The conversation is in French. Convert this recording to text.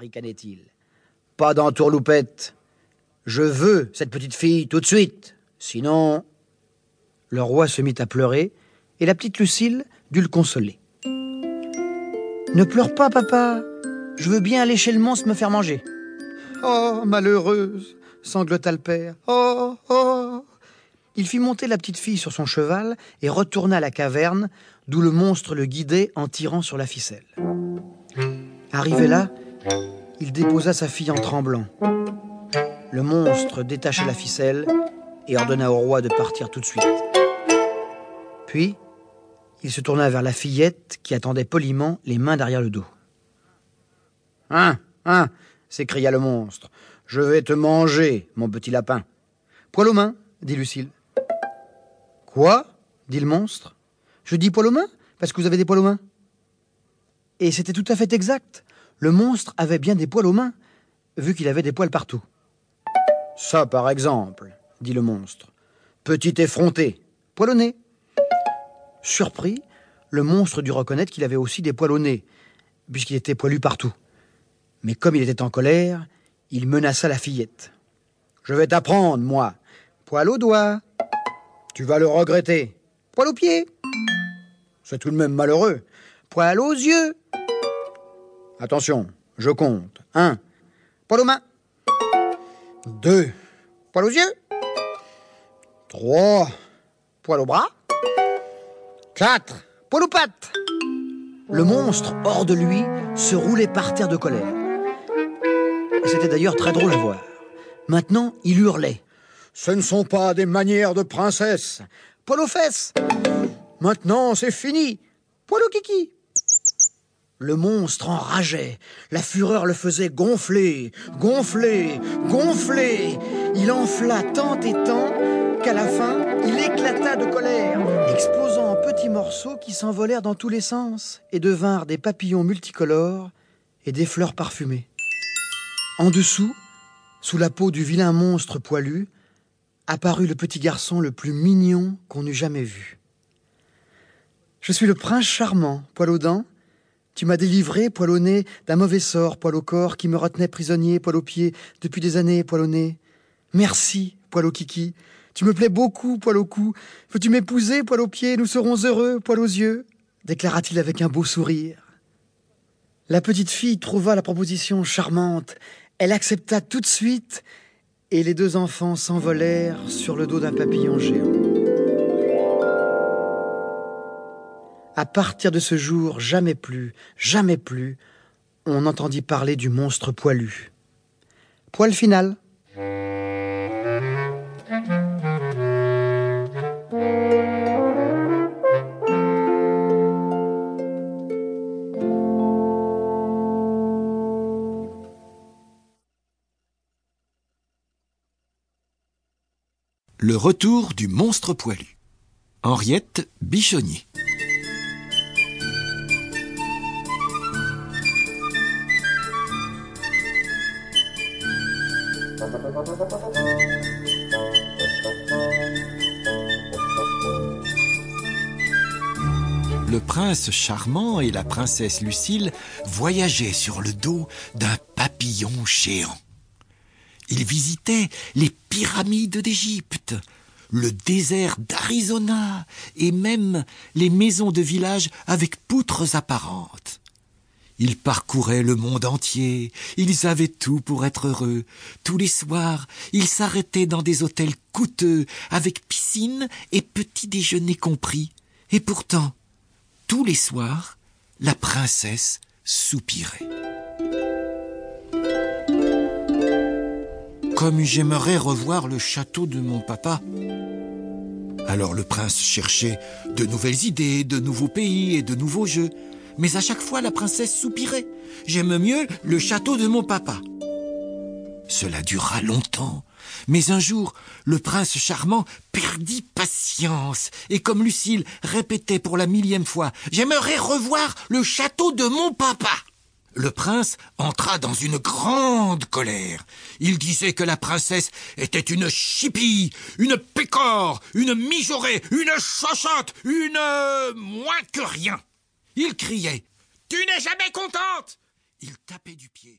ricanait-il. Pas d'entourloupette. Je veux cette petite fille tout de suite. Sinon. Le roi se mit à pleurer, et la petite Lucille dut le consoler. Ne pleure pas, papa. Je veux bien aller chez le monstre me faire manger. Oh, malheureuse, sanglota le père. Oh, oh. Il fit monter la petite fille sur son cheval et retourna à la caverne, d'où le monstre le guidait en tirant sur la ficelle. Arrivé là, il déposa sa fille en tremblant. Le monstre détacha la ficelle et ordonna au roi de partir tout de suite. Puis, il se tourna vers la fillette qui attendait poliment, les mains derrière le dos. Hein, hein, s'écria le monstre. Je vais te manger, mon petit lapin. Poil aux mains, dit Lucille. Quoi? dit le monstre. Je dis poil aux mains parce que vous avez des poils aux mains. Et c'était tout à fait exact. Le monstre avait bien des poils aux mains, vu qu'il avait des poils partout. Ça, par exemple, dit le monstre. Petit effronté, poil au nez. Surpris, le monstre dut reconnaître qu'il avait aussi des poils au nez, puisqu'il était poilu partout. Mais comme il était en colère, il menaça la fillette. Je vais t'apprendre, moi. Poil aux doigts. Tu vas le regretter. Poil aux pieds. C'est tout de même malheureux. Poil aux yeux. Attention, je compte. Un. Poil aux mains. Deux. Poil aux yeux. Trois. Poil aux bras. Quatre. Poil aux pattes. Le monstre, hors de lui, se roulait par terre de colère. C'était d'ailleurs très drôle à voir. Maintenant, il hurlait. Ce ne sont pas des manières de princesse. Poil aux fesses. Maintenant, c'est fini. Poil aux kiki. Le monstre enrageait. La fureur le faisait gonfler, gonfler, gonfler. Il enfla tant et tant qu'à la fin, il éclata de colère, explosant en petits morceaux qui s'envolèrent dans tous les sens et devinrent des papillons multicolores et des fleurs parfumées. En dessous, sous la peau du vilain monstre poilu, apparut le petit garçon le plus mignon qu'on eût jamais vu. Je suis le prince charmant, poil aux tu m'as délivré, poil au nez, d'un mauvais sort, poil au corps, qui me retenait prisonnier, poil aux pieds, depuis des années, poil au nez. Merci, poil au kiki. Tu me plais beaucoup, poil au cou. Veux-tu m'épouser, poil aux pieds? Nous serons heureux, poil aux yeux déclara-t-il avec un beau sourire. La petite fille trouva la proposition charmante. Elle accepta tout de suite, et les deux enfants s'envolèrent sur le dos d'un papillon géant. À partir de ce jour, jamais plus, jamais plus, on entendit parler du monstre poilu. Poil final. Le retour du monstre poilu. Henriette Bichonnier. Le prince charmant et la princesse Lucille voyageaient sur le dos d'un papillon géant. Ils visitaient les pyramides d'Égypte, le désert d'Arizona et même les maisons de village avec poutres apparentes. Ils parcouraient le monde entier, ils avaient tout pour être heureux. Tous les soirs, ils s'arrêtaient dans des hôtels coûteux, avec piscine et petit déjeuner compris. Et pourtant, tous les soirs, la princesse soupirait. Comme j'aimerais revoir le château de mon papa. Alors le prince cherchait de nouvelles idées, de nouveaux pays et de nouveaux jeux mais à chaque fois la princesse soupirait. J'aime mieux le château de mon papa. Cela dura longtemps, mais un jour, le prince charmant perdit patience, et comme Lucille répétait pour la millième fois J'aimerais revoir le château de mon papa. Le prince entra dans une grande colère. Il disait que la princesse était une chipie, une pécore, une mijaurée, une chochotte, une... moins que rien. Il criait. Tu n'es jamais contente. Il tapait du pied.